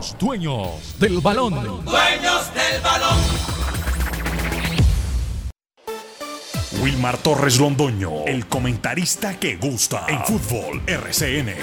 Los dueños del balón. Dueños del balón. Wilmar Torres Londoño, el comentarista que gusta en fútbol RCN.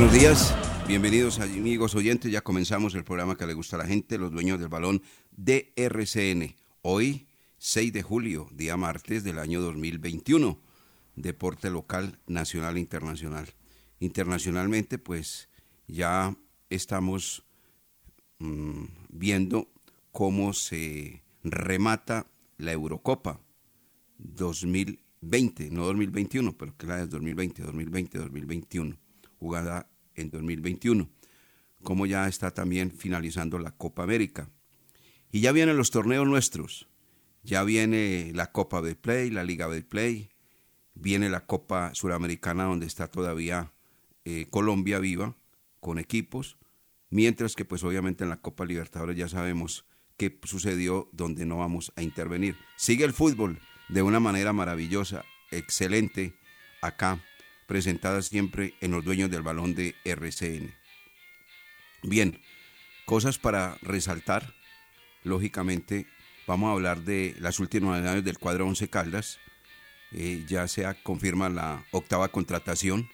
Buenos días, bienvenidos amigos oyentes, ya comenzamos el programa que le gusta a la gente, los dueños del balón de RCN. Hoy, 6 de julio, día martes del año 2021, deporte local, nacional e internacional. Internacionalmente, pues ya estamos mm, viendo cómo se remata la Eurocopa 2020, no 2021, pero que la de 2020, 2020, 2021 jugada en 2021, como ya está también finalizando la Copa América. Y ya vienen los torneos nuestros, ya viene la Copa de Play, la Liga de Play, viene la Copa Suramericana donde está todavía eh, Colombia viva con equipos, mientras que pues obviamente en la Copa Libertadores ya sabemos qué sucedió donde no vamos a intervenir. Sigue el fútbol de una manera maravillosa, excelente acá presentadas siempre en los dueños del balón de RCN. Bien, cosas para resaltar. Lógicamente, vamos a hablar de las últimas novedades del cuadro 11 Caldas. Eh, ya se confirma la octava contratación.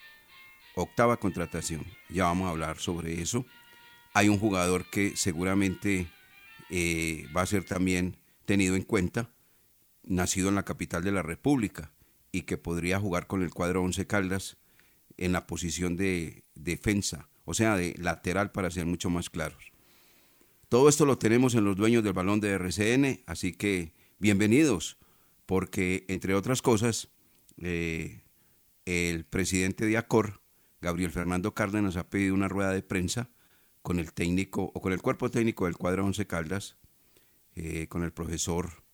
Octava contratación. Ya vamos a hablar sobre eso. Hay un jugador que seguramente eh, va a ser también tenido en cuenta, nacido en la capital de la República y que podría jugar con el cuadro 11 Caldas en la posición de defensa, o sea, de lateral para ser mucho más claros. Todo esto lo tenemos en los dueños del balón de RCN, así que bienvenidos, porque entre otras cosas, eh, el presidente de ACOR, Gabriel Fernando Cárdenas, ha pedido una rueda de prensa con el técnico o con el cuerpo técnico del cuadro 11 Caldas, eh, con el profesor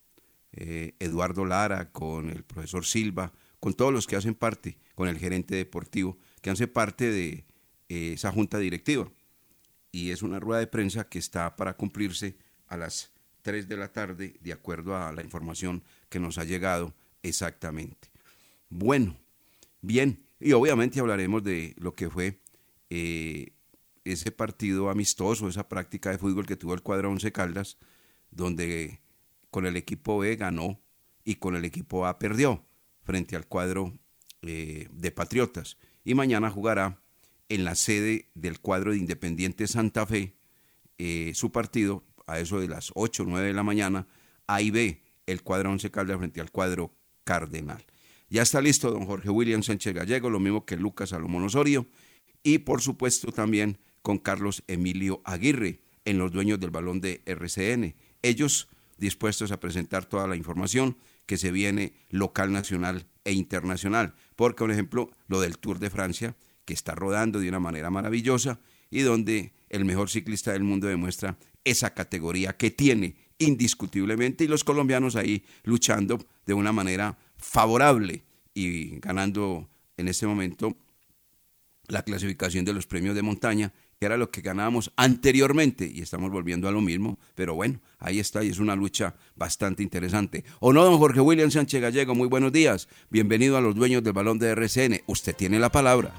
eh, Eduardo Lara, con el profesor Silva, con todos los que hacen parte, con el gerente deportivo, que hace parte de eh, esa junta directiva. Y es una rueda de prensa que está para cumplirse a las 3 de la tarde, de acuerdo a la información que nos ha llegado exactamente. Bueno, bien, y obviamente hablaremos de lo que fue eh, ese partido amistoso, esa práctica de fútbol que tuvo el cuadro Once Caldas, donde con el equipo B ganó y con el equipo A perdió frente al cuadro eh, de Patriotas. Y mañana jugará en la sede del cuadro de Independiente Santa Fe eh, su partido a eso de las 8 o 9 de la mañana. A y B, el cuadro Once Caldas frente al cuadro Cardenal. Ya está listo don Jorge William Sánchez Gallego, lo mismo que Lucas Salomón Osorio. Y por supuesto también con Carlos Emilio Aguirre en los dueños del balón de RCN. Ellos dispuestos a presentar toda la información que se viene local, nacional e internacional. Porque, por ejemplo, lo del Tour de Francia, que está rodando de una manera maravillosa y donde el mejor ciclista del mundo demuestra esa categoría que tiene indiscutiblemente y los colombianos ahí luchando de una manera favorable y ganando en este momento la clasificación de los premios de montaña que era lo que ganábamos anteriormente y estamos volviendo a lo mismo, pero bueno, ahí está y es una lucha bastante interesante. ¿O no, don Jorge William Sánchez Gallego? Muy buenos días, bienvenido a los dueños del balón de RCN, usted tiene la palabra.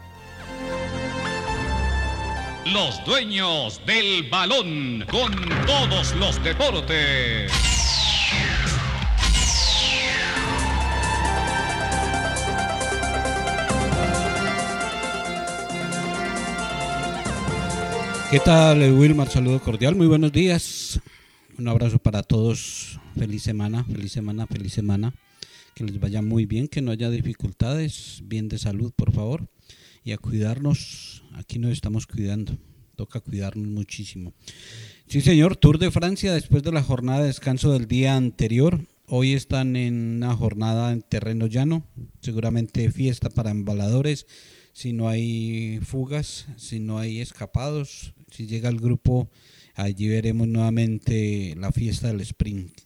Los dueños del balón con todos los deportes. ¿Qué tal, Wilmar? Saludo cordial, muy buenos días. Un abrazo para todos. Feliz semana, feliz semana, feliz semana. Que les vaya muy bien, que no haya dificultades. Bien de salud, por favor. Y a cuidarnos. Aquí nos estamos cuidando. Toca cuidarnos muchísimo. Sí, señor. Tour de Francia después de la jornada de descanso del día anterior. Hoy están en una jornada en terreno llano. Seguramente fiesta para embaladores si no hay fugas, si no hay escapados, si llega el grupo Allí veremos nuevamente la fiesta del sprint.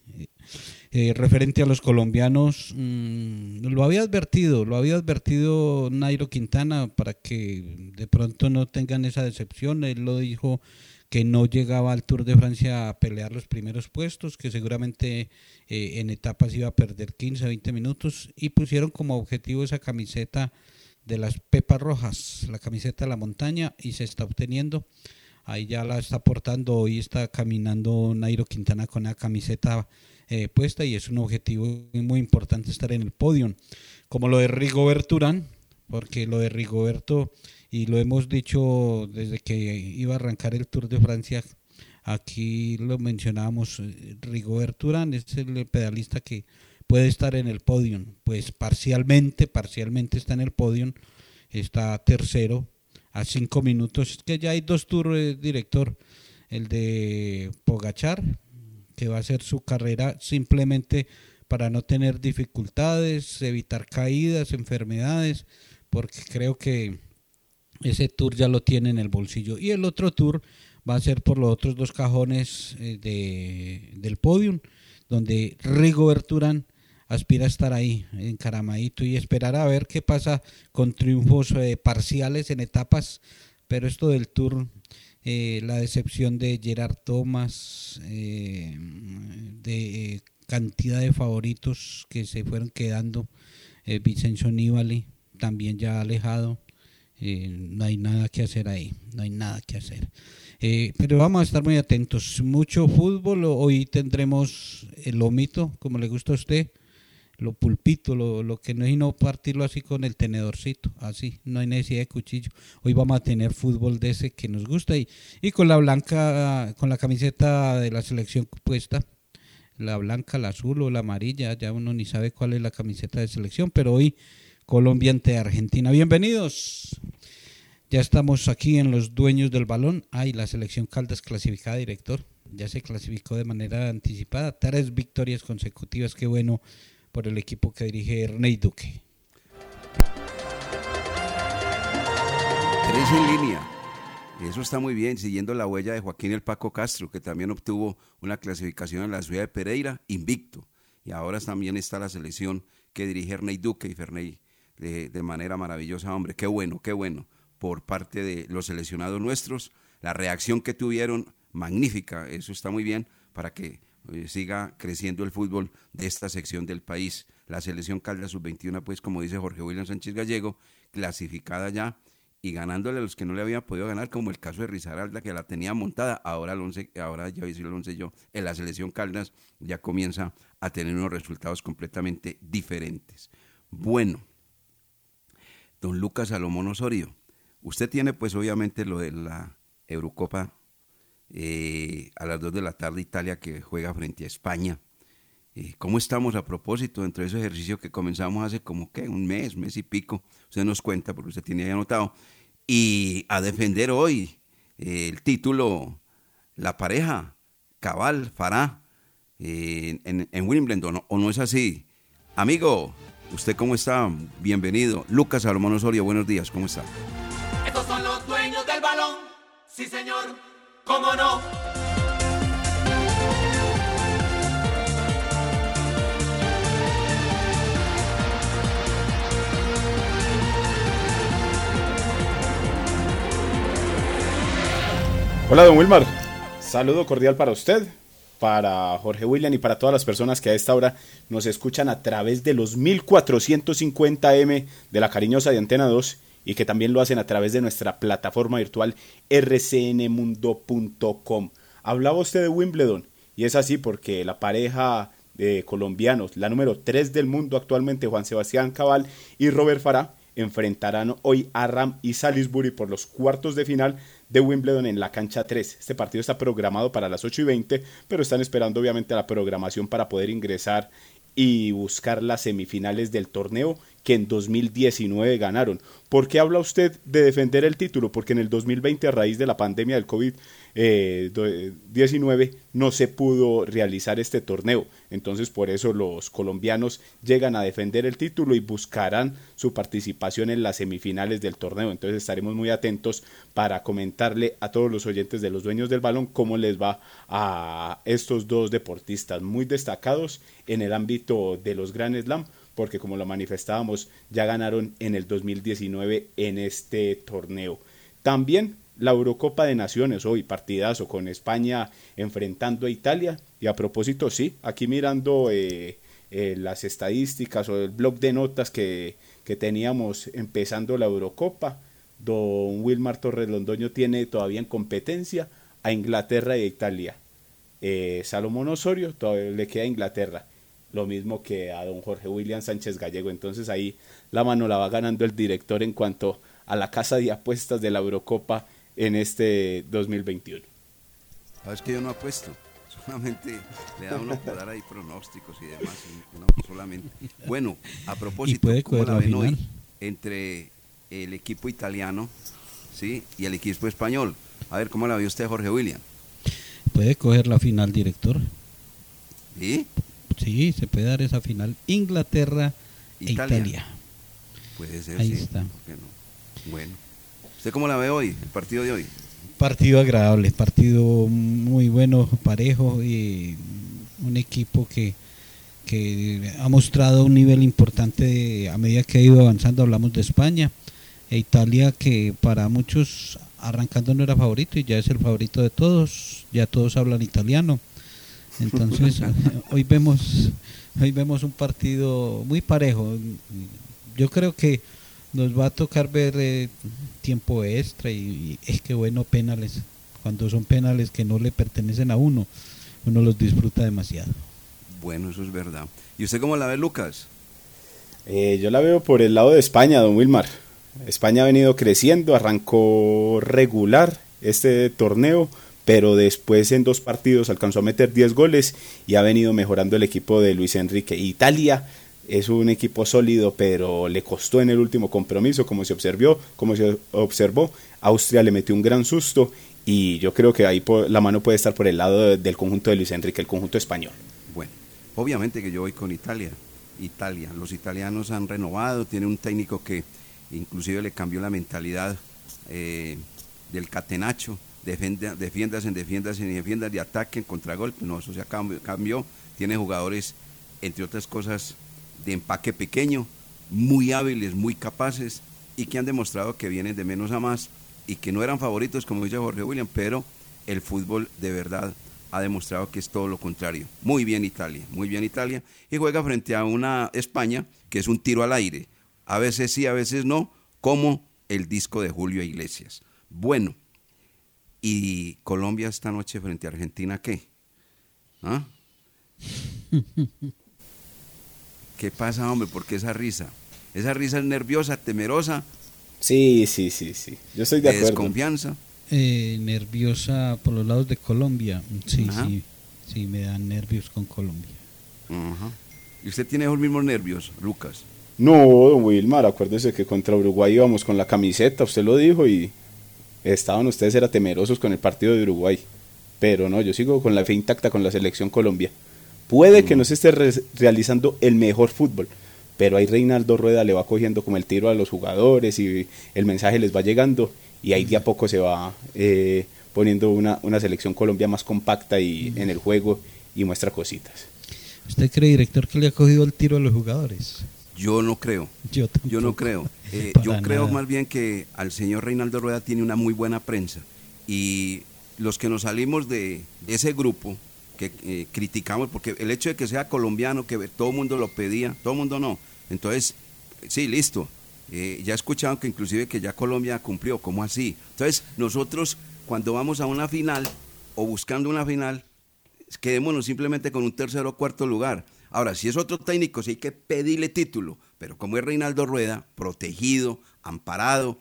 Eh, referente a los colombianos, mm, lo había advertido, lo había advertido Nairo Quintana para que de pronto no tengan esa decepción. Él lo dijo que no llegaba al Tour de Francia a pelear los primeros puestos, que seguramente eh, en etapas iba a perder 15, 20 minutos y pusieron como objetivo esa camiseta de las Pepas Rojas, la camiseta de la montaña y se está obteniendo. Ahí ya la está portando, hoy está caminando Nairo Quintana con la camiseta eh, puesta y es un objetivo muy importante estar en el podio. Como lo de Rigoberto Urán, porque lo de Rigoberto, y lo hemos dicho desde que iba a arrancar el Tour de Francia, aquí lo mencionábamos, eh, Rigoberto Urán es el pedalista que puede estar en el podio, pues parcialmente, parcialmente está en el podio, está tercero a cinco minutos, que ya hay dos tours, eh, director, el de Pogachar, que va a ser su carrera simplemente para no tener dificultades, evitar caídas, enfermedades, porque creo que ese tour ya lo tiene en el bolsillo. Y el otro tour va a ser por los otros dos cajones eh, de, del podium, donde Rigo Urán aspira a estar ahí, encaramadito, y esperar a ver qué pasa con triunfos eh, parciales en etapas, pero esto del tour eh, la decepción de Gerard Thomas, eh, de cantidad de favoritos que se fueron quedando, Vicenzo Nibali también ya alejado, no hay nada que hacer ahí, no hay nada que hacer. pero vamos a estar muy atentos, mucho fútbol, hoy tendremos el omito, como le gusta a usted, lo pulpito, lo, lo, que no es no partirlo así con el tenedorcito, así, no hay necesidad de cuchillo. Hoy vamos a tener fútbol de ese que nos gusta y, y con la blanca, con la camiseta de la selección puesta, la blanca, la azul o la amarilla, ya uno ni sabe cuál es la camiseta de selección, pero hoy Colombia ante Argentina. Bienvenidos. Ya estamos aquí en los dueños del balón. Ay, la selección Caldas clasificada, director. Ya se clasificó de manera anticipada. Tres victorias consecutivas. Qué bueno por el equipo que dirige Ernei Duque. Tres en línea. Eso está muy bien, siguiendo la huella de Joaquín El Paco Castro, que también obtuvo una clasificación en la ciudad de Pereira, invicto. Y ahora también está la selección que dirige Ernei Duque y Ferney de, de manera maravillosa. Hombre, qué bueno, qué bueno por parte de los seleccionados nuestros. La reacción que tuvieron, magnífica, eso está muy bien para que eh, siga creciendo el fútbol de esta sección del país. La selección Caldas sub-21, pues como dice Jorge William Sánchez Gallego, clasificada ya y ganándole a los que no le había podido ganar, como el caso de Rizaralda, que la tenía montada, ahora, el once, ahora ya hice el 11 yo, en la selección Caldas ya comienza a tener unos resultados completamente diferentes. Bueno, don Lucas Salomón Osorio, usted tiene pues obviamente lo de la Eurocopa eh, a las 2 de la tarde Italia que juega frente a España. Eh, ¿Cómo estamos a propósito dentro de ese ejercicio que comenzamos hace como que un mes, mes y pico? Usted nos cuenta porque usted tiene ahí anotado. Y a defender hoy eh, el título, la pareja, Cabal, Fará, en, en, Wimbledon, ¿o no es así? Amigo, ¿usted cómo está? Bienvenido. Lucas Salomón Osorio, buenos días, ¿cómo está? Estos son los dueños del balón, sí señor. ¿Cómo no? Hola, don Wilmar. Saludo cordial para usted, para Jorge William y para todas las personas que a esta hora nos escuchan a través de los 1450M de la cariñosa de Antena 2 y que también lo hacen a través de nuestra plataforma virtual rcnmundo.com. Hablaba usted de Wimbledon y es así porque la pareja de colombianos, la número 3 del mundo actualmente, Juan Sebastián Cabal y Robert Farah, enfrentarán hoy a Ram y Salisbury por los cuartos de final de Wimbledon en la cancha 3. Este partido está programado para las 8 y 20, pero están esperando obviamente la programación para poder ingresar y buscar las semifinales del torneo que en 2019 ganaron. ¿Por qué habla usted de defender el título? Porque en el 2020 a raíz de la pandemia del COVID 2019 no se pudo realizar este torneo. Entonces por eso los colombianos llegan a defender el título y buscarán su participación en las semifinales del torneo. Entonces estaremos muy atentos para comentarle a todos los oyentes de los dueños del balón cómo les va a estos dos deportistas muy destacados en el ámbito de los Grand Slam porque como lo manifestábamos ya ganaron en el 2019 en este torneo. También la Eurocopa de Naciones hoy, partidazo con España enfrentando a Italia. Y a propósito, sí, aquí mirando eh, eh, las estadísticas o el blog de notas que, que, teníamos empezando la Eurocopa, don Wilmar Torres Londoño tiene todavía en competencia a Inglaterra e Italia. Eh, Salomón Osorio todavía le queda a Inglaterra. Lo mismo que a don Jorge William Sánchez Gallego. Entonces ahí la mano la va ganando el director en cuanto a la casa de apuestas de la Eurocopa en este 2021. Sabes que yo no apuesto, solamente le da uno por dar ahí pronósticos y demás, no, solamente. Bueno, a propósito, ¿cómo la ven hoy entre el equipo italiano ¿sí? y el equipo español? A ver, ¿cómo la vio usted, Jorge William? Puede coger la final, director. ¿Sí? Sí, se puede dar esa final. Inglaterra e Italia. Puede ser, Ahí sí. está. ¿por qué no? Bueno. ¿Usted cómo la ve hoy, el partido de hoy? Partido agradable, partido muy bueno, parejo y un equipo que, que ha mostrado un nivel importante de- a medida que ha ido avanzando. Hablamos de España e Italia, que para muchos arrancando no era favorito y ya es el favorito de todos. Ya todos hablan italiano. Entonces hoy vemos hoy vemos un partido muy parejo. Yo creo que nos va a tocar ver eh, tiempo extra y, y es que bueno penales cuando son penales que no le pertenecen a uno uno los disfruta demasiado Bueno, eso es verdad. ¿Y usted cómo la ve, Lucas? Eh, yo la veo por el lado de España, don Wilmar. España ha venido creciendo, arrancó regular este torneo, pero después en dos partidos alcanzó a meter 10 goles y ha venido mejorando el equipo de Luis Enrique. Italia es un equipo sólido, pero le costó en el último compromiso, como se observó, como se observó. Austria le metió un gran susto y yo creo que ahí la mano puede estar por el lado de- del conjunto de Luis Enrique, el conjunto español. Bueno, obviamente que yo voy con Italia. Italia, los italianos han renovado, tiene un técnico que inclusive le cambió la mentalidad eh, del catenacho, defienda, defiendas en defiendas en defiendas de ataque en contragolpe, no, eso se cambió, cambió, tiene jugadores, entre otras cosas, de empaque pequeño, muy hábiles, muy capaces y que han demostrado que vienen de menos a más y que no eran favoritos, como dice Jorge William, pero el fútbol de verdad ha demostrado que es todo lo contrario. Muy bien Italia, muy bien Italia. Y juega frente a una España que es un tiro al aire. A veces sí, a veces no, como el disco de Julio Iglesias. Bueno, ¿y Colombia esta noche frente a Argentina qué? ¿Ah? ¿Qué pasa, hombre? ¿Por qué esa risa? Esa risa es nerviosa, temerosa, Sí, sí, sí, sí. Yo estoy de de acuerdo. desconfianza. Eh, nerviosa por los lados de Colombia sí Ajá. sí sí me dan nervios con Colombia Ajá. ¿Y usted tiene esos mismos nervios, Lucas? No, don Wilmar, acuérdese que contra Uruguay íbamos con la camiseta, usted lo dijo y estaban ustedes era temerosos con el partido de Uruguay. Pero no, yo sigo con la fe intacta con la selección Colombia. Puede que no se esté re- realizando el mejor fútbol, pero ahí Reinaldo Rueda le va cogiendo como el tiro a los jugadores y el mensaje les va llegando y ahí de a poco se va eh, poniendo una, una selección Colombia más compacta y en el juego y muestra cositas. ¿Usted cree, director, que le ha cogido el tiro a los jugadores? Yo no creo. Yo Yo no creo. Eh, yo creo más bien que al señor Reinaldo Rueda tiene una muy buena prensa. Y los que nos salimos de, de ese grupo, que eh, criticamos, porque el hecho de que sea colombiano, que todo el mundo lo pedía, todo el mundo no. Entonces, sí, listo. Eh, ya escucharon que inclusive que ya Colombia cumplió, ¿cómo así? Entonces, nosotros cuando vamos a una final o buscando una final, quedémonos simplemente con un tercero o cuarto lugar. Ahora, si es otro técnico, sí hay que pedirle título, pero como es Reinaldo Rueda, protegido, amparado,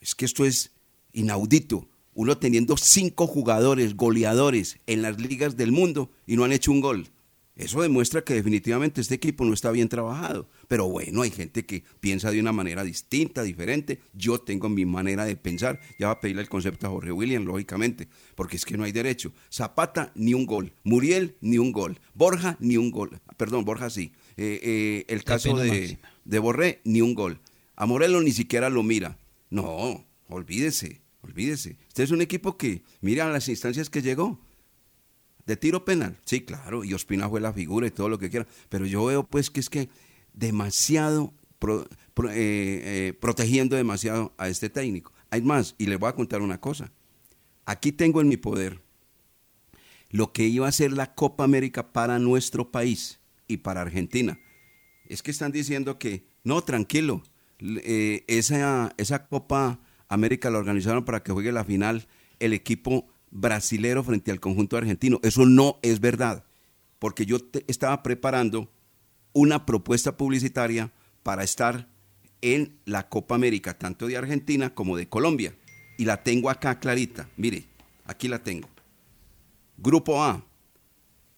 es que esto es inaudito. Uno teniendo cinco jugadores, goleadores en las ligas del mundo y no han hecho un gol. Eso demuestra que definitivamente este equipo no está bien trabajado. Pero bueno, hay gente que piensa de una manera distinta, diferente. Yo tengo mi manera de pensar. Ya va a pedirle el concepto a Jorge William, lógicamente, porque es que no hay derecho. Zapata, ni un gol. Muriel, ni un gol. Borja, ni un gol. Perdón, Borja sí. Eh, eh, el caso de, de Borré, ni un gol. A Morelos ni siquiera lo mira. No, olvídese, olvídese. Este es un equipo que mira las instancias que llegó. ¿De tiro penal? Sí, claro, y Ospina fue la figura y todo lo que quiera, pero yo veo pues que es que demasiado, eh, eh, protegiendo demasiado a este técnico. Hay más, y les voy a contar una cosa. Aquí tengo en mi poder lo que iba a ser la Copa América para nuestro país y para Argentina. Es que están diciendo que, no, tranquilo, eh, esa, esa Copa América la organizaron para que juegue la final el equipo brasilero frente al conjunto argentino. Eso no es verdad, porque yo estaba preparando una propuesta publicitaria para estar en la Copa América, tanto de Argentina como de Colombia. Y la tengo acá clarita. Mire, aquí la tengo. Grupo A.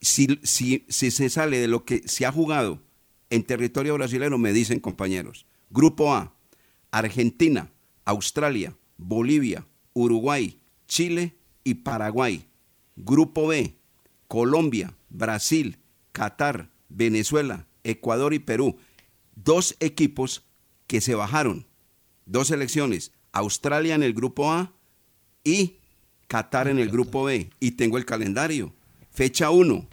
Si, si, si se sale de lo que se ha jugado en territorio brasileño, me dicen compañeros. Grupo A. Argentina, Australia, Bolivia, Uruguay, Chile y Paraguay. Grupo B, Colombia, Brasil, Qatar, Venezuela, Ecuador y Perú. Dos equipos que se bajaron. Dos selecciones. Australia en el grupo A y Qatar en el grupo B. Y tengo el calendario. Fecha 1.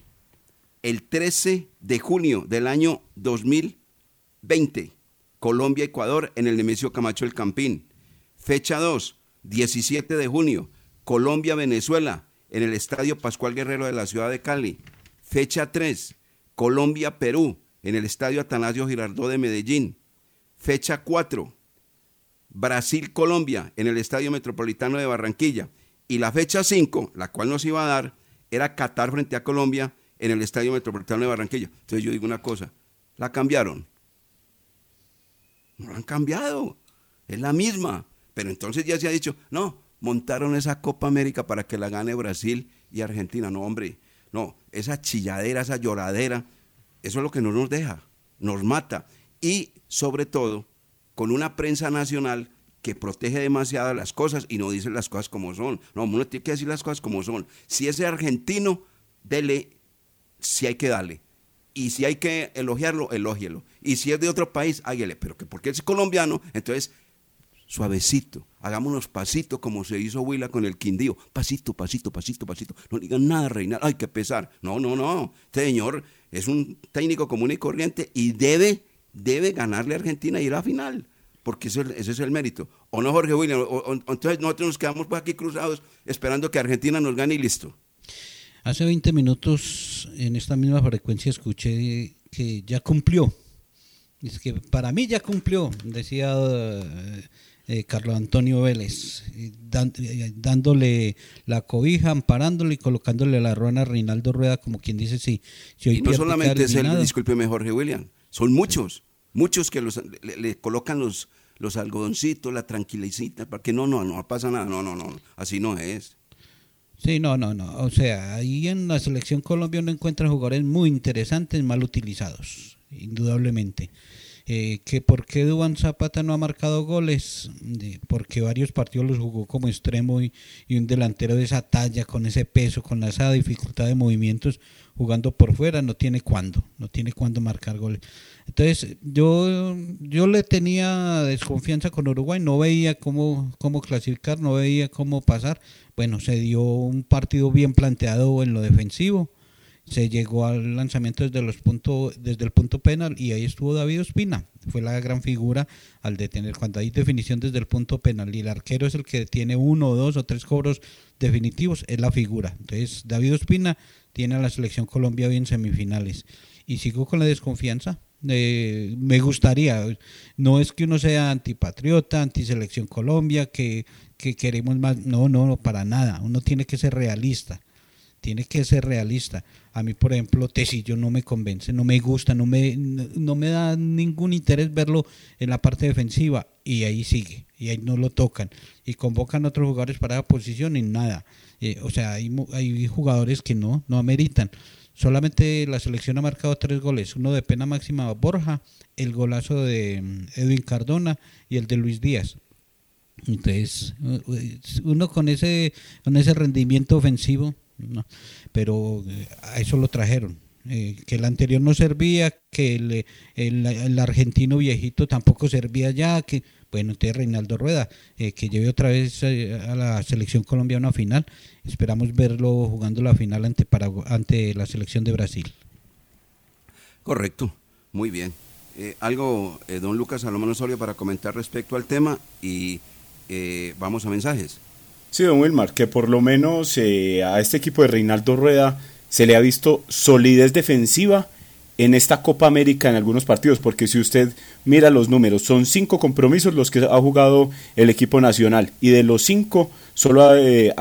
El 13 de junio del año 2020. Colombia-Ecuador en el Nemesio Camacho El Campín. Fecha 2. 17 de junio. Colombia-Venezuela en el Estadio Pascual Guerrero de la ciudad de Cali. Fecha 3, Colombia-Perú en el Estadio Atanasio Girardot de Medellín. Fecha 4, Brasil-Colombia en el Estadio Metropolitano de Barranquilla. Y la fecha 5, la cual nos iba a dar, era Qatar frente a Colombia en el Estadio Metropolitano de Barranquilla. Entonces yo digo una cosa, la cambiaron. No la han cambiado, es la misma. Pero entonces ya se ha dicho, no, montaron esa Copa América para que la gane Brasil y Argentina. No, hombre, no, esa chilladera, esa lloradera, eso es lo que no nos deja, nos mata. Y sobre todo, con una prensa nacional que protege demasiado las cosas y no dice las cosas como son. No, uno tiene que decir las cosas como son. Si es argentino, dele, si hay que darle. Y si hay que elogiarlo, elógielo. Y si es de otro país, hágale. Pero que porque es colombiano, entonces suavecito, hagámonos pasito como se hizo Huila con el Quindío, pasito, pasito, pasito, pasito, no digan nada, Reina, hay que pesar, no, no, no, este señor es un técnico común y corriente y debe, debe ganarle a Argentina y ir a la final, porque ese, es el mérito, o no Jorge William, entonces nosotros nos quedamos por aquí cruzados esperando que Argentina nos gane y listo. Hace 20 minutos en esta misma frecuencia escuché que ya cumplió. Es que para mí ya cumplió, decía eh, Carlos Antonio Vélez, eh, dándole la cobija, amparándole y colocándole la ruana a Reinaldo Rueda, como quien dice, sí. y no solamente es él, discúlpeme Jorge William, son muchos, muchos que le, colocan los, los algodoncitos, la tranquilicita, para que no, no, no pasa nada, no, no, no, así no es. Sí, no, no, no. O sea, ahí en la selección colombiana encuentran jugadores muy interesantes, mal utilizados, indudablemente. Eh, que por qué Duan Zapata no ha marcado goles, porque varios partidos los jugó como extremo y, un delantero de esa talla, con ese peso, con esa dificultad de movimientos, jugando por fuera, no tiene cuándo, no tiene cuándo marcar goles. Entonces yo, yo le tenía desconfianza con Uruguay, no veía cómo, cómo clasificar, no veía cómo pasar. Bueno, se dio un partido bien planteado en lo defensivo se llegó al lanzamiento desde, los puntos desde el punto penal y ahí estuvo David Ospina. Fue la gran figura al detener. Cuando hay definición desde el punto penal y el arquero es el que tiene uno, dos o tres cobros definitivos, es la figura. Entonces, David Ospina tiene a la selección Colombia bien semifinales. Y sigo con la desconfianza. Eh, me gustaría, no es que uno sea antipatriota, antiselección Colombia, que, que queremos más, no, no, no, para nada, uno tiene que ser realista tiene que ser realista. A mí, por ejemplo, Tecillo no me convence, no me gusta, no me, no me da ningún interés verlo en la parte defensiva y ahí sigue, y ahí no lo tocan. Y convocan a otros jugadores para la posición y nada. Eh, o sea, hay, hay jugadores que no, no ameritan. Solamente la selección ha marcado tres goles, uno de pena máxima Borja, el golazo de mm, Edwin Cardona y el de Luis Díaz. Entonces, uno con ese, con ese rendimiento ofensivo, pero eh, a eso lo trajeron. Eh, que el anterior no servía, que el, el, argentino viejito tampoco servía ya, que bueno, entonces Reinaldo Rueda, eh, que lleve otra vez a la selección colombiana a final, esperamos verlo jugando la final ante, ante la selección de Brasil. Correcto, muy bien. algo, don Lucas Salomón Osorio, para comentar respecto al tema y vamos a mensajes. Sí, don Wilmar, que por lo menos a este equipo de Reinaldo Rueda se le ha visto solidez defensiva en esta Copa América en algunos partidos, porque si usted mira los números, son cinco compromisos los que ha jugado el equipo nacional y de los cinco solo ha, eh,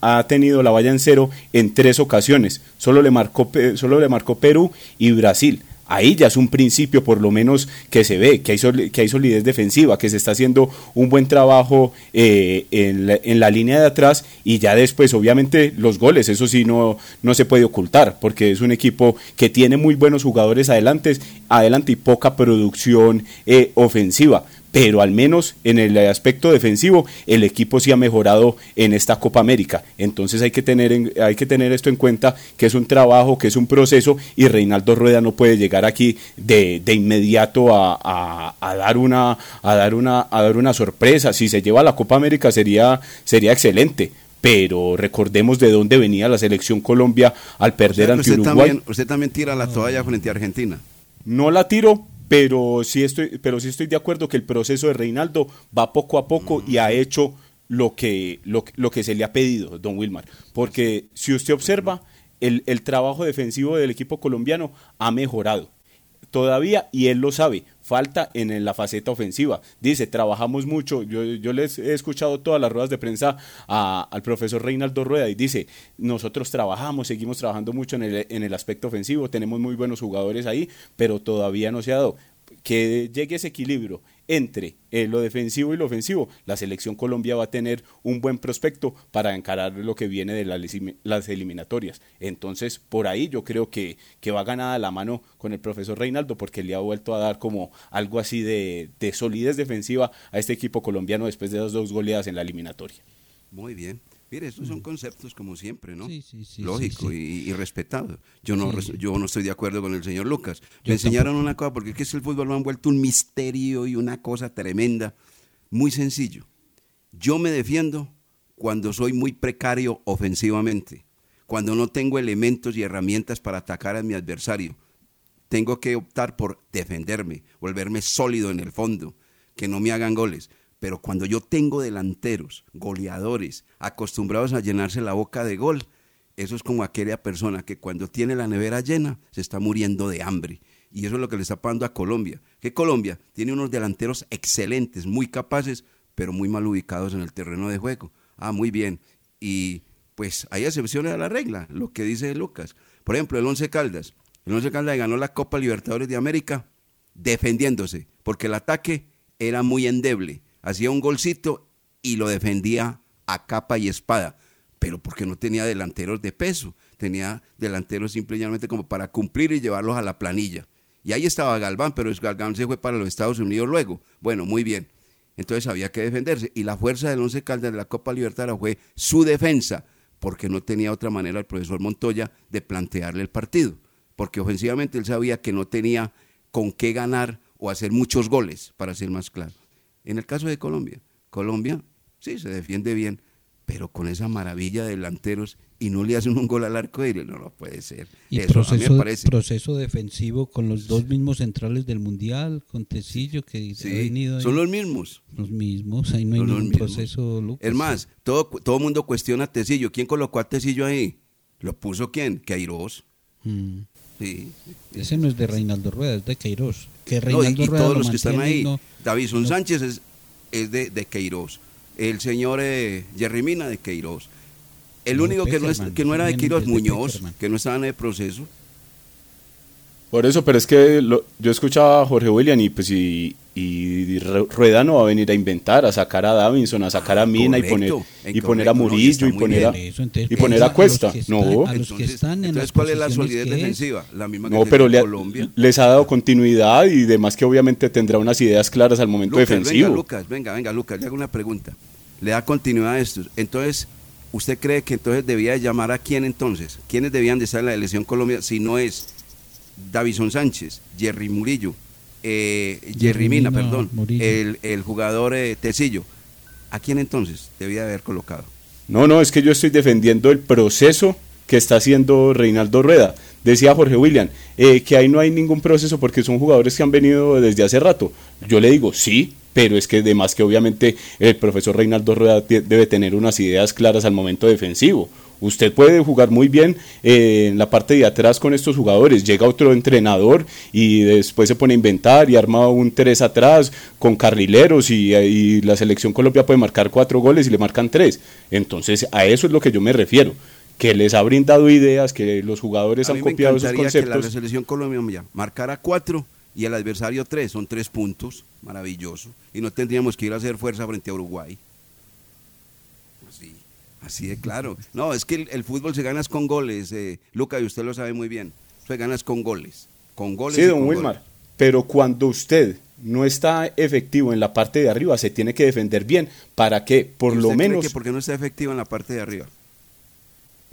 ha, tenido la valla en cero en tres ocasiones, solo le marcó, solo le marcó Perú y Brasil ahí ya es un principio por lo menos que se ve, que hay, que hay solidez defensiva, que se está haciendo un buen trabajo eh, en, la, línea de atrás y ya después obviamente los goles, eso sí no, no se puede ocultar, porque es un equipo que tiene muy buenos jugadores adelante, adelante y poca producción eh, ofensiva pero al menos en el aspecto defensivo el equipo sí ha mejorado en esta Copa América. Entonces hay que tener, hay que tener esto en cuenta, que es un trabajo, que es un proceso y Reinaldo Rueda no puede llegar aquí de, de inmediato a, a, dar una, a, dar una, a dar una sorpresa. Si se lleva la Copa América sería, sería excelente pero recordemos de dónde venía la selección Colombia al perder ante Uruguay. También, usted también tira la toalla frente a Argentina. No la tiro, pero sí estoy, pero sí estoy de acuerdo que el proceso de Reinaldo va poco a poco y ha hecho lo que, lo, que se le ha pedido, don Wilmar. Porque si usted observa, el, el trabajo defensivo del equipo colombiano ha mejorado todavía, y él lo sabe, falta en la faceta ofensiva. Dice, trabajamos mucho, yo, yo les he escuchado todas las ruedas de prensa al profesor Reinaldo Rueda y dice, nosotros trabajamos, seguimos trabajando mucho en el, en el aspecto ofensivo, tenemos muy buenos jugadores ahí, pero todavía no se ha dado que llegue ese equilibrio entre eh, lo defensivo y lo ofensivo, la selección Colombia va a tener un buen prospecto para encarar lo que viene de las eliminatorias. Entonces, por ahí yo creo que, que va ganada la mano con el profesor Reinaldo porque le ha vuelto a dar como algo así de, de solidez defensiva a este equipo colombiano después de las dos goleadas en la eliminatoria. Muy bien. Mire, estos son mm. conceptos como siempre, ¿no? Sí, sí, sí, Lógico y, respetado. Yo no, yo no estoy de acuerdo con el señor Lucas. Me enseñaron una cosa, porque es que el fútbol lo han vuelto un misterio y una cosa tremenda. Muy sencillo. Yo me defiendo cuando soy muy precario ofensivamente, cuando no tengo elementos y herramientas para atacar a mi adversario. Tengo que optar por defenderme, volverme sólido en el fondo, que no me hagan goles. Pero cuando yo tengo delanteros, goleadores, acostumbrados a llenarse la boca de gol, eso es como aquella persona que cuando tiene la nevera llena se está muriendo de hambre. Y eso es lo que le está pasando a Colombia. Que Colombia tiene unos delanteros excelentes, muy capaces, pero muy mal ubicados en el terreno de juego. Ah, muy bien. Y pues hay excepciones a la regla, lo que dice Lucas. Por ejemplo, el Once Caldas. El Once Caldas ganó la Copa Libertadores de América defendiéndose, porque el ataque era muy endeble hacía un golcito y lo defendía a capa y espada, pero porque no tenía delanteros de peso, tenía delanteros simplemente como para cumplir y llevarlos a la planilla. Y ahí estaba Galván, pero Galván se fue para los Estados Unidos luego. Bueno, muy bien. Entonces había que defenderse. Y la fuerza del Once Caldas de la Copa Libertad fue su defensa, porque no tenía otra manera el profesor Montoya de plantearle el partido. Porque ofensivamente él sabía que no tenía con qué ganar o hacer muchos goles, para ser más claro. En el caso de Colombia, Colombia sí se defiende bien, pero con esa maravilla de delanteros y no le hacen un gol al arco iris, no lo puede ser. Y proceso, proceso defensivo con los dos mismos centrales del Mundial, con Tecillo que ha venido Son los mismos. Los mismos, ahí no hay ningún proceso, Lucas. Es más, todo todo mundo cuestiona a Tecillo. ¿Quién colocó a Tecillo ahí? ¿Lo puso quién? Queiroz. Mm. Sí. Ese no es de Reinaldo Rueda, es de Queiroz. Que Reinaldo y, todos los que están ahí. Davison Sánchez es, es de, de, Queiroz. El señor eh, Jerry Mina de Queiroz. El único que no, es, que no era de Queiroz, Muñoz, que no estaba en el proceso. Por eso, pero es que yo escuchaba a Jorge William y pues y, Y Rueda no va a venir a inventar, a sacar a Davinson, a sacar a Mina y poner, y poner a Murillo y poner a, y poner a Cuesta. no. entonces, ¿cuál es la solidez defensiva? La misma que no, pero les ha dado continuidad y demás que obviamente tendrá unas ideas claras al momento defensivo. Venga, Lucas, venga, venga, Lucas, le hago una pregunta. Le da continuidad a esto. Entonces, ¿usted cree que entonces debía llamar a quién entonces? ¿Quiénes debían de estar en la elección Colombia si no es Davison Sánchez, Jerry Murillo, eh, Jerry Mina, perdón, el, el, jugador eh, Tecillo. ¿A quién entonces debía haber colocado? No, no, es que yo estoy defendiendo el proceso que está haciendo Reinaldo Rueda. Decía Jorge William eh, que ahí no hay ningún proceso porque son jugadores que han venido desde hace rato. Yo le digo, sí, pero es que además que obviamente el profesor Reinaldo Rueda debe tener unas ideas claras al momento defensivo. Usted puede jugar muy bien eh, en la parte de atrás con estos jugadores. Llega otro entrenador y después se pone a inventar y arma un tres atrás con carrileros y, la selección Colombia puede marcar cuatro goles y le marcan tres. Entonces a eso es lo que yo me refiero que les ha brindado ideas, que los jugadores han copiado esos conceptos. Que la selección colombiana marcara cuatro y el adversario tres, son tres puntos, maravilloso, y no tendríamos que ir a hacer fuerza frente a Uruguay. Así de claro. No, es que el, fútbol se gana con goles, eh, Luca, y usted lo sabe muy bien. Se gana con goles. Con goles. Sí, don Wilmar. Pero cuando usted no está efectivo en la parte de arriba, se tiene que defender bien para que por lo menos. ¿Por qué no está efectivo en la parte de arriba?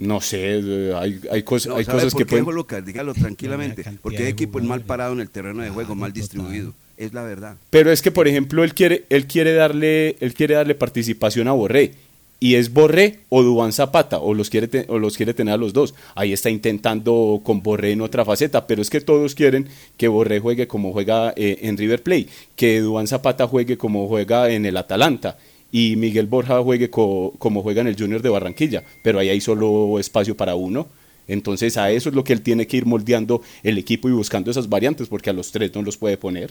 No sé, eh, hay, hay, cosas, hay cosas que pueden... Lucas, dígalo tranquilamente. Porque el equipo es mal parado en el terreno de juego, mal distribuido. Es la verdad. Pero es que, por ejemplo, él quiere, él quiere darle, él quiere darle participación a Borré y es Borré o Dubán Zapata, o los, quiere o los quiere tener a los dos. Ahí está intentando con Borré en otra faceta, pero es que todos quieren que Borré juegue como juega eh, en River Plate, que Dubán Zapata juegue como juega en el Atalanta y Miguel Borja juegue como juega en el Junior de Barranquilla, pero ahí hay solo espacio para uno. Entonces a eso es lo que él tiene que ir moldeando el equipo y buscando esas variantes, porque a los tres no los puede poner.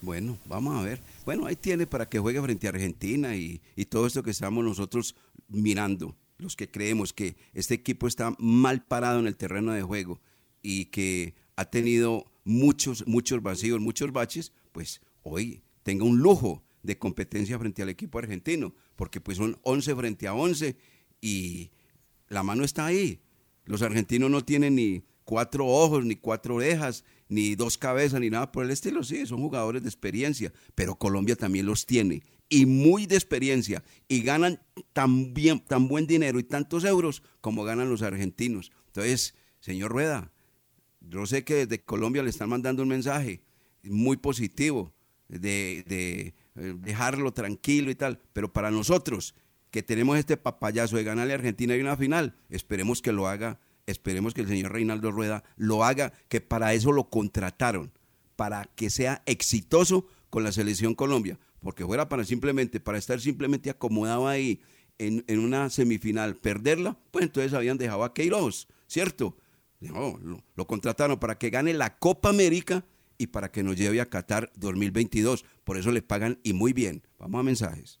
Bueno, vamos a ver. Bueno, ahí tiene para que juegue frente a Argentina y, todo esto que estamos nosotros mirando, los que creemos que este equipo está mal parado en el terreno de juego y que ha tenido muchos, muchos vacíos, muchos baches, pues hoy tenga un lujo de competencia frente al equipo argentino, porque pues son 11 frente a 11 y la mano está ahí. Los argentinos no tienen ni cuatro ojos, ni cuatro orejas, ni dos cabezas, ni nada por el estilo. Sí, son jugadores de experiencia, pero Colombia también los tiene y muy de experiencia y ganan tan, bien, tan buen dinero y tantos euros como ganan los argentinos. Entonces, señor Rueda, yo sé que desde Colombia le están mandando un mensaje muy positivo de, eh, dejarlo tranquilo y tal, pero para nosotros que tenemos este papayazo de ganarle a Argentina y una final, esperemos que lo haga esperemos que el señor Reinaldo Rueda lo haga, que para eso lo contrataron, para que sea exitoso con la selección Colombia, porque fuera para simplemente, para estar simplemente acomodado ahí en, una semifinal, perderla, pues entonces habían dejado a Queiroz, ¿cierto? No, lo, lo contrataron para que gane la Copa América y para que nos lleve a Qatar 2022. Por eso le pagan y muy bien. Vamos a mensajes.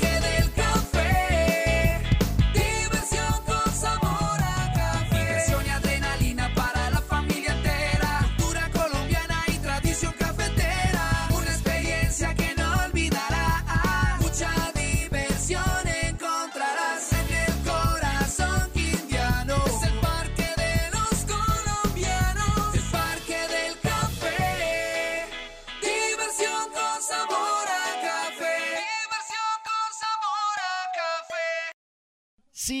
Si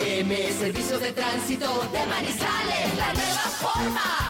STM, Servicio de Tránsito de Manizales, la nueva forma.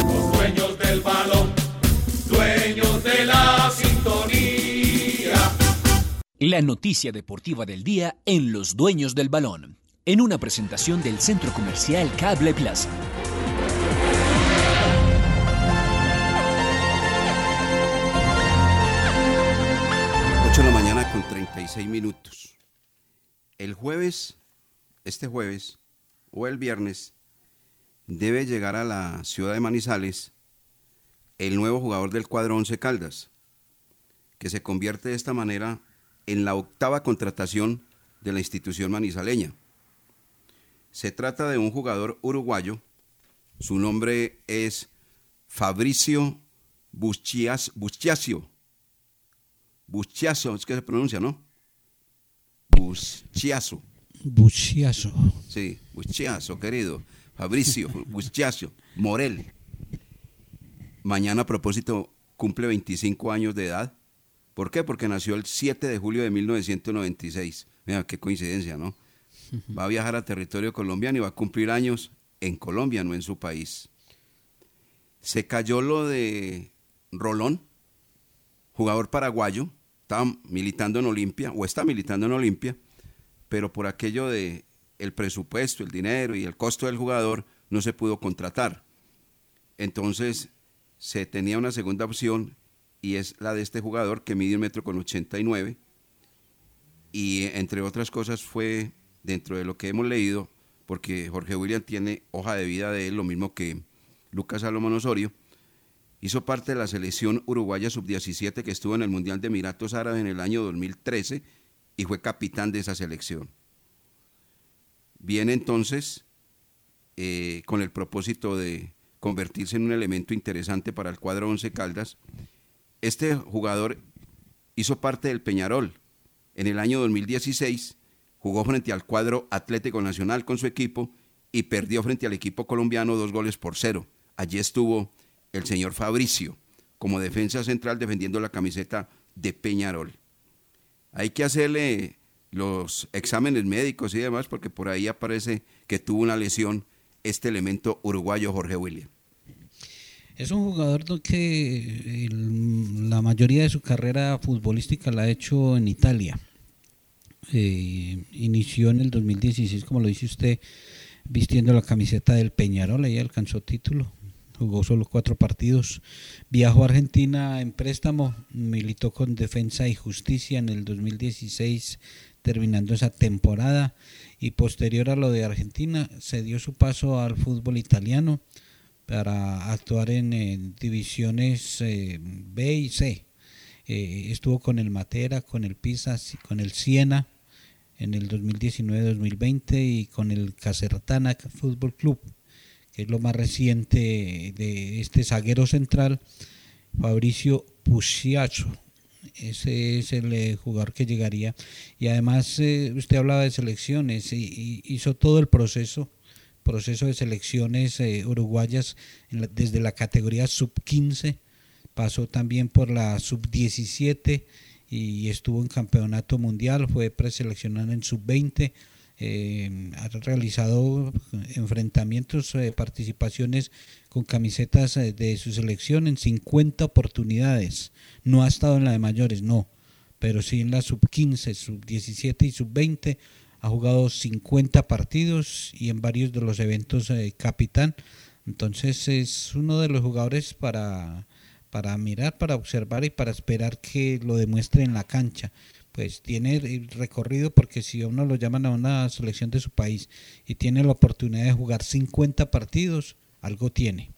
Los dueños del balón, dueños de la sintonía. La noticia deportiva del día en Los Dueños del Balón, en una presentación del Centro Comercial Cable Plaza. 8 de la mañana con 36 minutos. El jueves, este jueves o el viernes, debe llegar a la ciudad de Manizales el nuevo jugador del cuadro Once Caldas, que se convierte de esta manera en la octava contratación de la institución manizaleña. Se trata de un jugador uruguayo, su nombre es Fabricio Buschias, Buschiasio. Buschiaso, es que se pronuncia, ¿no? Buschiaso. Buchiazo. Sí, Buschiazo, querido. Fabricio Buschiazo, Morel. Mañana, a propósito, cumple 25 años de edad. ¿Por qué? Porque nació el 7 de julio de 1996. Mira, qué coincidencia, ¿no? Va a viajar a territorio colombiano y va a cumplir años en Colombia, no en su país. Se cayó lo de Rolón, jugador paraguayo, estaba militando en Olimpia, o está militando en Olimpia, pero por aquello de el presupuesto, el dinero y el costo del jugador, no se pudo contratar. Entonces, se tenía una segunda opción y es la de este jugador que mide un metro con 89 y entre otras cosas fue, dentro de lo que hemos leído, porque Jorge William tiene hoja de vida de él, lo mismo que Lucas Salomón Osorio. Hizo parte de la selección uruguaya sub-17 que estuvo en el Mundial de Emiratos Árabes en el año 2013 y fue capitán de esa selección. Viene entonces eh, con el propósito de convertirse en un elemento interesante para el cuadro Once Caldas. Este jugador hizo parte del Peñarol. En el año 2016 jugó frente al cuadro Atlético Nacional con su equipo y perdió frente al equipo colombiano dos goles por cero. Allí estuvo el señor Fabricio como defensa central defendiendo la camiseta de Peñarol. Hay que hacerle los exámenes médicos y demás porque por ahí aparece que tuvo una lesión este elemento uruguayo Jorge William. Es un jugador que la mayoría de su carrera futbolística la ha hecho en Italia. Eh, inició en el 2016, como lo dice usted, vistiendo la camiseta del Peñarol, ahí alcanzó título, jugó solo cuatro partidos, viajó a Argentina en préstamo, militó con Defensa y Justicia en el 2016, terminando esa temporada, y posterior a lo de Argentina, se dio su paso al fútbol italiano para actuar en, divisiones eh, B y C. Eh, estuvo con el Matera, con el Pisa, con el Siena en el 2019-2020 y con el Casertana Fútbol Club, que es lo más reciente de este zaguero central, Fabricio Pusiacho. Ese es el eh, jugador que llegaría. Y además, usted hablaba de selecciones, y hizo todo el proceso proceso de selecciones eh, uruguayas desde la categoría sub-15, pasó también por la sub-17 y estuvo en campeonato mundial, fue preseleccionado en sub-20, eh, ha realizado enfrentamientos, eh, participaciones con camisetas de su selección en 50 oportunidades, no ha estado en la de mayores, no, pero sí en la sub-15, sub-17 y sub-20 ha jugado 50 partidos y en varios de los eventos eh, capitán. Entonces es uno de los jugadores para, para mirar, para observar y para esperar que lo demuestre en la cancha. Pues tiene recorrido porque si uno lo llaman a una selección de su país y tiene la oportunidad de jugar 50 partidos, algo tiene.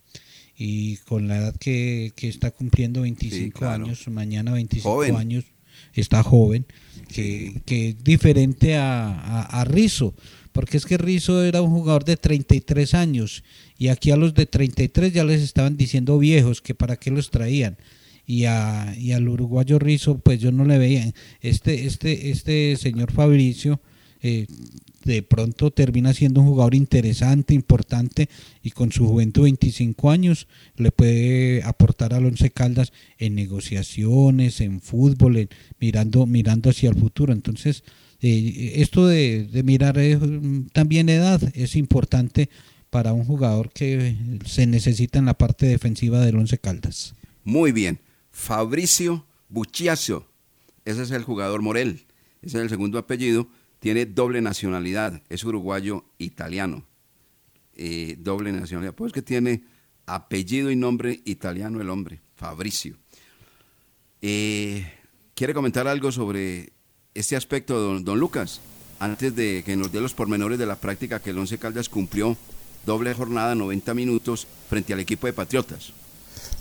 Y con la edad que, que está cumpliendo 25 años, mañana 25 años, está joven, que, que es diferente a, a, Rizzo, porque es que Rizzo era un jugador de 33 años y aquí a los de 33 ya les estaban diciendo viejos que para qué los traían. Y, a, y al uruguayo Rizzo pues yo no le veía. Este, este, este señor Fabricio eh, de pronto termina siendo un jugador interesante, importante y con su juventud 25 años le puede aportar al Once Caldas en negociaciones, en fútbol, mirando, mirando hacia el futuro. Entonces, eh, esto de, mirar eh, también edad es importante para un jugador que se necesita en la parte defensiva del Once Caldas. Muy bien. Fabricio Buchiazo, ese es el jugador Morel, ese es el segundo apellido tiene doble nacionalidad, es uruguayo italiano. Eh, doble nacionalidad, pues que tiene apellido y nombre italiano el hombre, Fabricio. Eh, ¿Quiere comentar algo sobre este aspecto, don, Lucas? Antes de que nos dé los pormenores de la práctica que el Once Caldas cumplió doble jornada, 90 minutos, frente al equipo de Patriotas.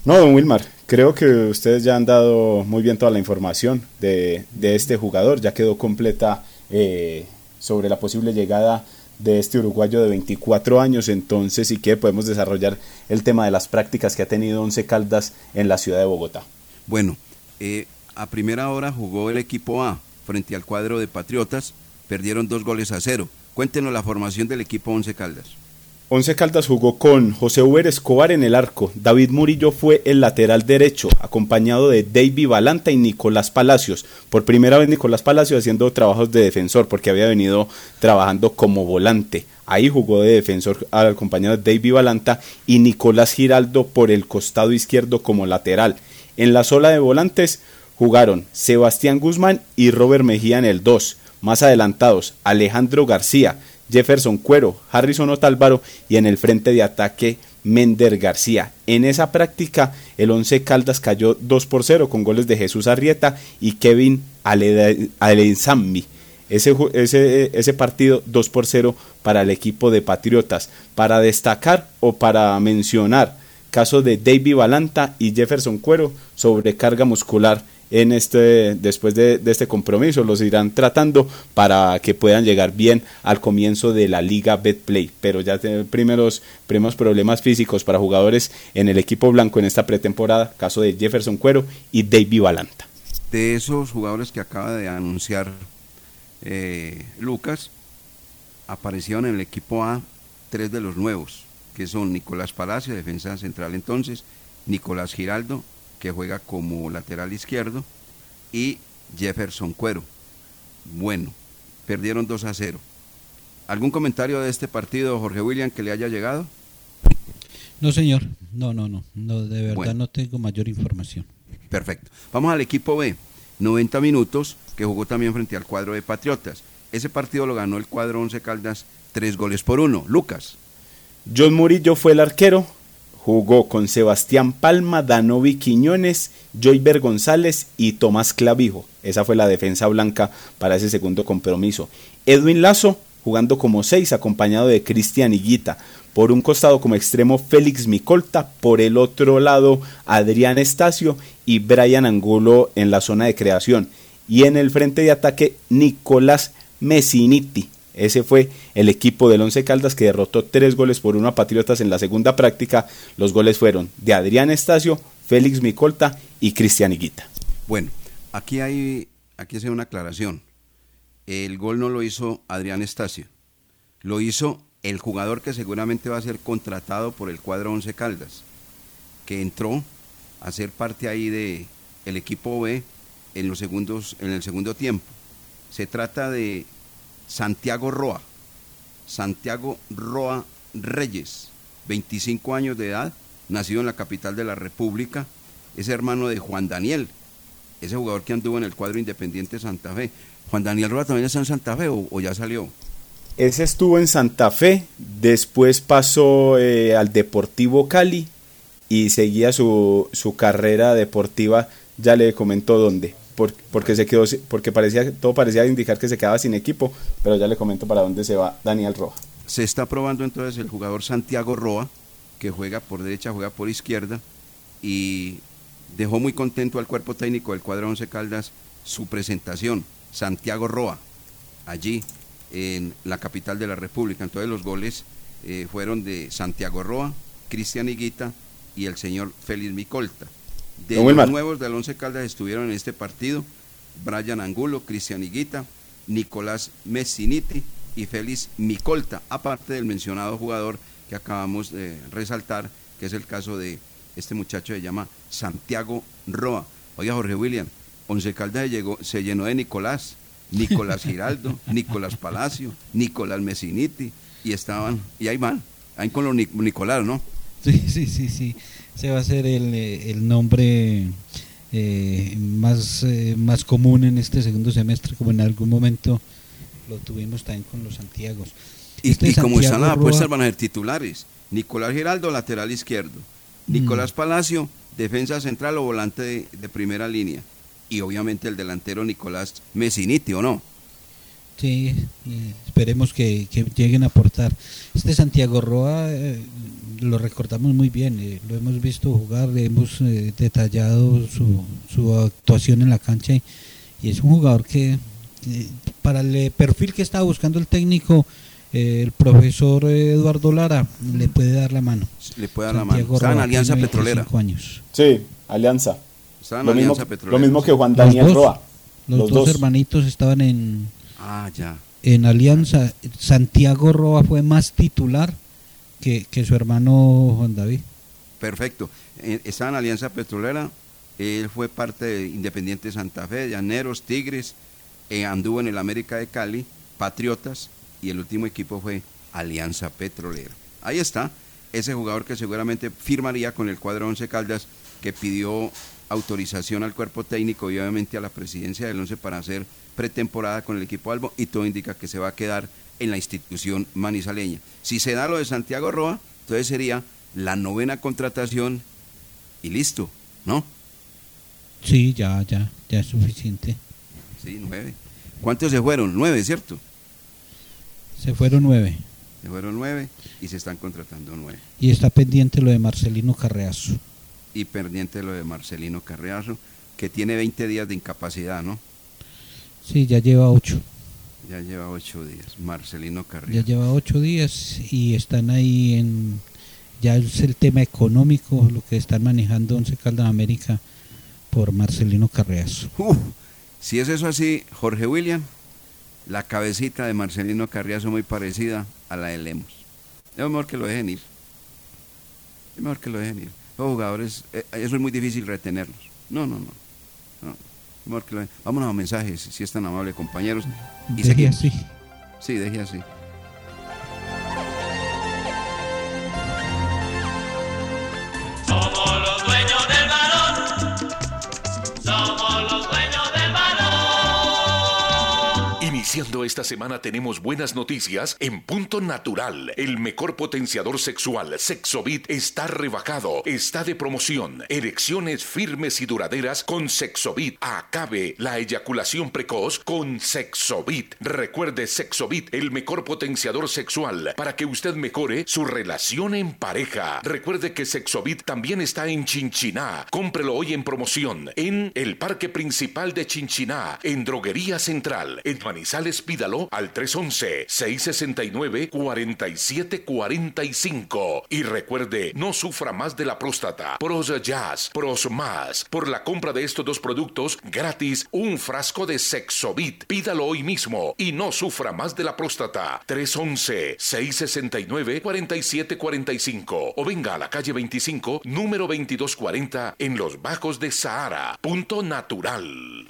No, don Wilmar, creo que ustedes ya han dado muy bien toda la información de este jugador, ya quedó completa eh, sobre la posible llegada de este uruguayo de 24 años. Entonces, sí que podemos desarrollar el tema de las prácticas que ha tenido Once Caldas en la ciudad de Bogotá. Bueno, eh, a primera hora jugó el equipo A frente al cuadro de Patriotas, perdieron dos goles a cero. Cuéntenos la formación del equipo Once Caldas. Once Caldas jugó con José Uber Escobar en el arco, David Murillo fue el lateral derecho, acompañado de David Balanta y Nicolás Palacios. Por primera vez Nicolás Palacios haciendo trabajos de defensor, porque había venido trabajando como volante. Ahí jugó de defensor acompañado de David Balanta y Nicolás Giraldo por el costado izquierdo como lateral. En la sola de volantes jugaron Sebastián Guzmán y Robert Mejía en el 2. Más adelantados, Alejandro García, Jefferson Cuero, Harrison Otálvaro y en el frente de ataque Mender García. En esa práctica el Once Caldas cayó 2 por 0 con goles de Jesús Arrieta y Kevin Alenzambi. ese, partido 2 por 0 para el equipo de Patriotas. Para destacar o para mencionar caso de David Balanta y Jefferson Cuero sobre carga muscular en este después de, este compromiso los irán tratando para que puedan llegar bien al comienzo de la liga Betplay. Pero ya tienen primeros primeros problemas físicos para jugadores en el equipo blanco en esta pretemporada. Caso de Jefferson Cuero y David Balanta. De esos jugadores que acaba de anunciar eh, Lucas, aparecieron en el equipo A tres de los nuevos, que son Nicolás Palacio, defensa central entonces, Nicolás Giraldo, que juega como lateral izquierdo, y Jefferson Cuero. Bueno, perdieron 2 a 0. ¿Algún comentario de este partido, Jorge William, que le haya llegado? No, señor. No, no, no. no de verdad Bueno. no tengo mayor información. Perfecto. Vamos al equipo B. 90 minutos, que jugó también frente al cuadro de Patriotas. Ese partido lo ganó el cuadro 11 Caldas, tres goles por uno. Lucas. John Murillo fue el arquero, jugó con Sebastián Palma, Danovi Quiñones, Joyber González y Tomás Clavijo. Esa fue la defensa blanca para ese segundo compromiso. Edwin Lazo jugando como seis, acompañado de Cristian Higuita. Por un costado como extremo Félix Micolta, por el otro lado Adrián Estacio y Brian Angulo en la zona de creación. Y en el frente de ataque Nicolás Messiniti. Ese fue el equipo del Once Caldas que derrotó tres goles por uno a Patriotas en la segunda práctica. Los goles fueron de Adrián Estacio, Félix Micolta y Cristian Higuita. Bueno, aquí hay aquí una aclaración. El gol no lo hizo Adrián Estacio. Lo hizo el jugador que seguramente va a ser contratado por el cuadro 11 Caldas, que entró a ser parte ahí de equipo B en los segundos en el segundo tiempo. Se trata de Santiago Roa. Santiago Roa Reyes, 25 años de edad, nacido en la capital de la República, es hermano de Juan Daniel, ese jugador que anduvo en el cuadro Independiente Santa Fe. Juan Daniel Roa también está en Santa Fe o, ya salió. Ese estuvo en Santa Fe, después pasó eh, al Deportivo Cali y seguía su, su carrera deportiva, ya le comentó dónde, porque se quedó, porque parecía, todo parecía indicar que se quedaba sin equipo, pero ya le comento para dónde se va Daniel Roja. Se está probando entonces el jugador Santiago Roa, que juega por derecha, juega por izquierda, y dejó muy contento al cuerpo técnico del cuadro 11 Caldas su presentación, Santiago Roa, allí en la capital de la República. Entonces los goles eh, fueron de Santiago Roa, Cristian Higuita y el señor Félix Micolta. De los nuevos del Once Caldas estuvieron en este partido Brian Angulo, Cristian Higuita, Nicolás Messiniti y Félix Micolta, aparte del mencionado jugador que acabamos de resaltar, que es el caso de este muchacho que se llama Santiago Roa. Oiga, Jorge William, Once Caldas llegó, se llenó de Nicolás, Nicolás Giraldo, Nicolás Palacio, Nicolás Messiniti, y estaban, y ahí van, ahí con los Nic- Nicolás, ¿no? Sí, sí, sí, sí. Ese va a ser el, eh, el nombre eh, más, eh, más común en este segundo semestre, como en algún momento lo tuvimos también con los Santiagos. Y, Este y como están las apuestas van a ser titulares. Nicolás Giraldo, lateral izquierdo. Nicolás Palacio, defensa central o volante de, de primera línea. Y obviamente el delantero Nicolás Messiniti, ¿o no? Sí, eh, esperemos que, que lleguen a aportar. Este Santiago Roa eh, lo recordamos muy bien, eh, lo hemos visto jugar, le hemos eh, detallado su, su actuación en la cancha y, y es un jugador que eh, para el eh, perfil que estaba buscando el técnico, eh, el profesor Eduardo Lara le puede dar la mano. Le puede dar la Santiago mano. Está en Alianza Petrolera. 25 años. Sí, Alianza. Está en Lo mismo, Alianza Petrolera. lo mismo que Juan Los Daniel dos, Roa. Los, dos, hermanitos estaban en, Ah, ya. en Alianza. Santiago Roa fue más titular que, su hermano Juan David. Perfecto. Eh, Está en Alianza Petrolera. Él fue parte de Independiente Santa Fe, Llaneros, Tigres. eh, anduvo en el América de Cali, Patriotas. Y el último equipo fue Alianza Petrolera. Ahí está. Ese jugador que seguramente firmaría con el cuadro 11 Caldas, que pidió autorización al cuerpo técnico y obviamente a la presidencia del 11 para hacer pretemporada con el equipo Albo y todo indica que se va a quedar en la institución manizaleña. Si se da lo de Santiago Roa, entonces sería la novena contratación y listo, ¿no? Sí, ya, ya, ya es suficiente. Sí, nueve. ¿Cuántos se fueron? Nueve, ¿cierto? Se fueron nueve. Se fueron nueve y se están contratando nueve. Y está pendiente lo de Marcelino Carreazo. Y pendiente lo de Marcelino Carreazo, que tiene 20 días de incapacidad, ¿no? Sí, ya lleva ocho. Ya lleva ocho días. Marcelino Carreazo. Ya lleva ocho días y están ahí en... Ya es el tema económico, lo que están manejando Once Caldas América por Marcelino Carreazo. Uf, si es eso así, Jorge William, la cabecita de Marcelino Carriazo muy parecida a la de Lemos. Es mejor que lo dejen ir. Es mejor que lo dejen ir. Los jugadores, eh, eso es muy difícil retenerlos. No, no, no. no. Vámonos a mensajes, si es tan amable, compañeros. Y Deje así. Sí, deje así. Iniciando esta semana tenemos buenas noticias en Punto Natural. El mejor potenciador sexual, Sexovit, está rebajado, está de promoción. Erecciones firmes y duraderas con Sexovit. Acabe la eyaculación precoz con Sexovit. Recuerde Sexovit, el mejor potenciador sexual para que usted mejore su relación en pareja. Recuerde que Sexovit también está en Chinchiná. Cómprelo hoy en promoción en el Parque Principal de Chinchiná, en Droguería Central. En Pídalo al 311-669-4745. Y recuerde, no sufra más de la próstata. Pros Jazz, Pros Más. Por la compra de estos dos productos, gratis un frasco de Sexovit. Pídalo hoy mismo y no sufra más de la próstata. 311-669-4745. O venga a la calle 25, número 2240, en los Bajos de Sahara. Punto natural.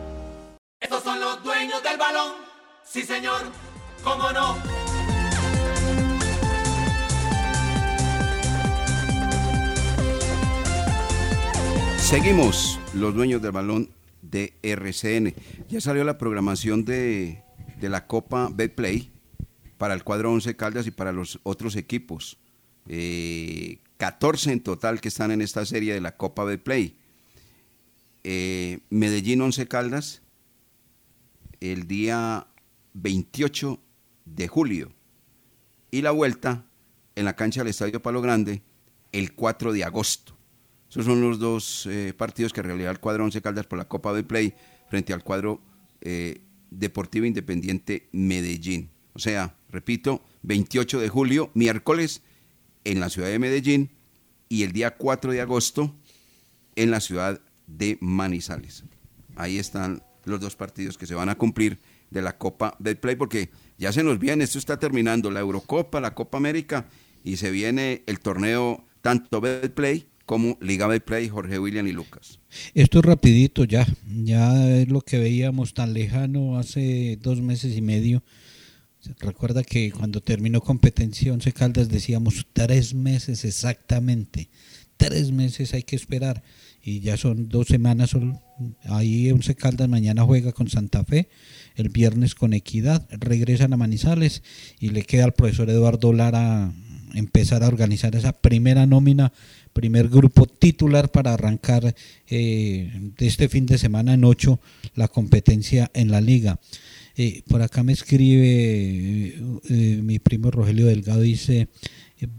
Estos son los dueños del balón. Sí, señor. ¿Cómo no? Seguimos, los dueños del balón de RCN. Ya salió la programación de, de la Copa Betplay para el cuadro 11 Caldas y para los otros equipos. Eh, 14 en total que están en esta serie de la Copa Betplay. Eh, Medellín 11 Caldas el día 28 de julio. y la vuelta en la cancha del Estadio Palo Grande el 4 de agosto. Esos son los dos eh, partidos que realizará el cuadro Once Caldas por la Copa del Play frente al cuadro eh, Deportivo Independiente Medellín. O sea, repito, 28 de julio, miércoles, en la ciudad de Medellín y el día 4 de agosto en la ciudad de Manizales. Ahí están los dos partidos que se van a cumplir de la Copa del Play, porque ya se nos viene, esto está terminando, la Eurocopa, la Copa América, y se viene el torneo tanto Play como Liga Play, Jorge William y Lucas. Esto es rapidito ya, ya es lo que veíamos tan lejano hace dos meses y medio. Recuerda que cuando terminó competencia Once Caldas decíamos tres meses exactamente, tres meses hay que esperar y ya son dos semanas Ahí Once Caldas mañana juega con Santa Fe, el viernes con Equidad, regresan a Manizales y le queda al profesor Eduardo Lara empezar a organizar esa primera nómina, primer grupo titular para arrancar eh, este fin de semana en ocho la competencia en la liga. Eh, por acá me escribe eh, mi primo Rogelio Delgado, dice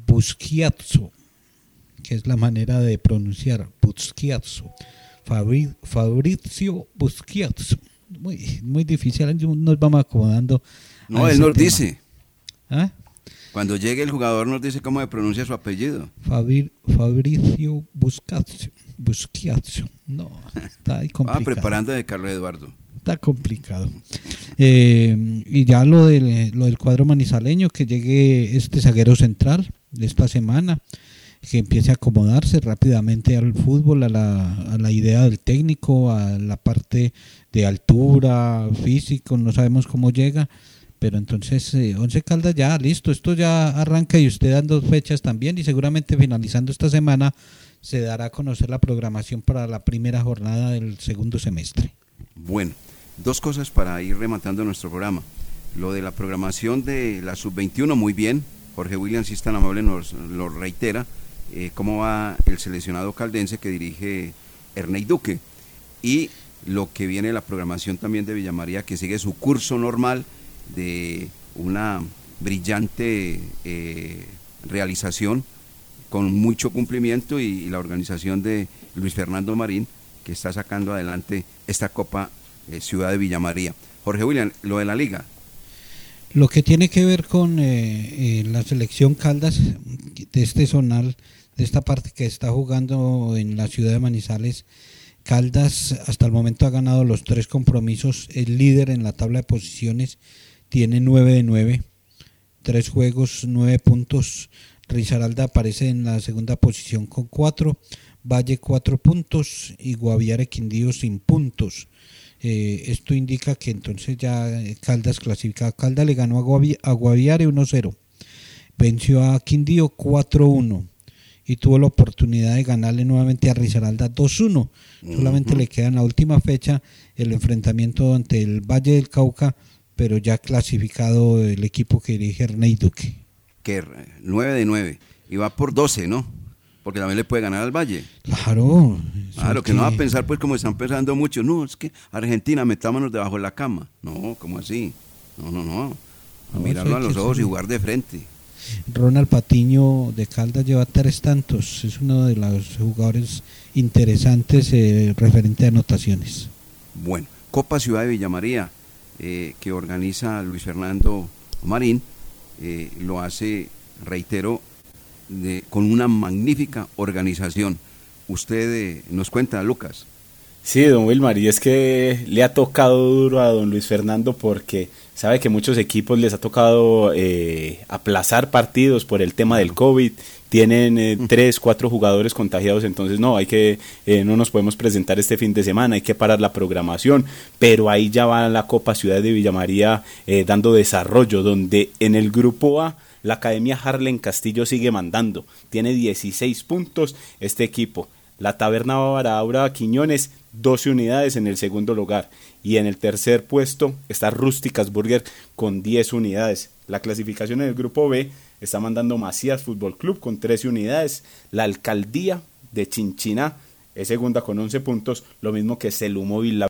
Busquiazzo, que es la manera de pronunciar Busquiazzo. Fabrizio Busquiazzo. Muy, muy difícil, nos vamos acomodando. No, él nos dice. ¿Ah? Cuando llegue el jugador nos dice cómo se pronuncia su apellido. Fabricio Buscazio. Busquiazzo. No, está ahí complicado. Ah, preparando de Carlos Eduardo. Está complicado. Eh, y ya lo del, lo del cuadro manizaleño, que llegue este zaguero central de esta semana, que empiece a acomodarse rápidamente al fútbol, a la, a la idea del técnico, a la parte de altura, físico, no sabemos cómo llega pero entonces, eh, Once Caldas ya, listo, esto ya arranca y usted dan dos fechas también y seguramente finalizando esta semana se dará a conocer la programación para la primera jornada del segundo semestre. Bueno, dos cosas para ir rematando nuestro programa. Lo de la programación de la sub-21, muy bien. Jorge Williams, si es tan amable, nos lo reitera. Eh, cómo va el seleccionado caldense que dirige Ernei Duque. Y lo que viene la programación también de Villamaría, que sigue su curso normal de una brillante eh, realización con mucho cumplimiento y, la organización de Luis Fernando Marín que está sacando adelante esta Copa eh, Ciudad de Villamaría. Jorge William, lo de la liga. Lo que tiene que ver con la selección Caldas de este zonal, de esta parte que está jugando en la ciudad de Manizales, Caldas hasta el momento ha ganado los tres compromisos, es líder en la tabla de posiciones tiene 9 de 9, tres juegos, 9 puntos. Risaralda aparece en la segunda posición con 4, Valle 4 puntos y Guaviare Quindío sin puntos. Eh, esto indica que entonces ya Caldas clasificado. Caldas le ganó a, Guaviare 1-0, venció a Quindío 4-1 y tuvo la oportunidad de ganarle nuevamente a Risaralda 2-1. Solamente le queda en la última fecha el enfrentamiento ante el Valle del Cauca pero ya clasificado el equipo que dirige Ernei Duque. Que 9 de 9, y va por 12, ¿no? Porque también le puede ganar al Valle. Claro. Claro, que, no va a pensar pues como están pensando muchos, no, es que Argentina, metámonos debajo de la cama. No, ¿cómo así? No, no, no. A mirarlo a los ojos y jugar de frente. Ronald Patiño de Caldas lleva tres tantos, es uno de los jugadores interesantes eh, referente a anotaciones. Bueno, Copa Ciudad de Villamaría, eh, que organiza Luis Fernando Marín, eh, lo hace, reitero, con una magnífica organización. Usted eh, nos cuenta, Lucas. Sí, don Wilmar, y es que le ha tocado duro a don Luis Fernando porque sabe que muchos equipos les ha tocado aplazar partidos por el tema del COVID tienen eh, tres, cuatro jugadores contagiados, entonces no, hay que, eh, no nos podemos presentar este fin de semana, hay que parar la programación, pero ahí ya va la Copa Ciudad de Villamaría eh, dando desarrollo, donde en el grupo A la Academia Harlen Castillo sigue mandando, tiene 16 puntos este equipo. La Taberna Bávara Quiñones, 12 unidades en el segundo lugar. Y en el tercer puesto está Rústicas Burger con 10 unidades. La clasificación en el grupo B está mandando Macías Fútbol Club con 13 unidades. La alcaldía de Chinchina es segunda con 11 puntos, lo mismo que Celumóvil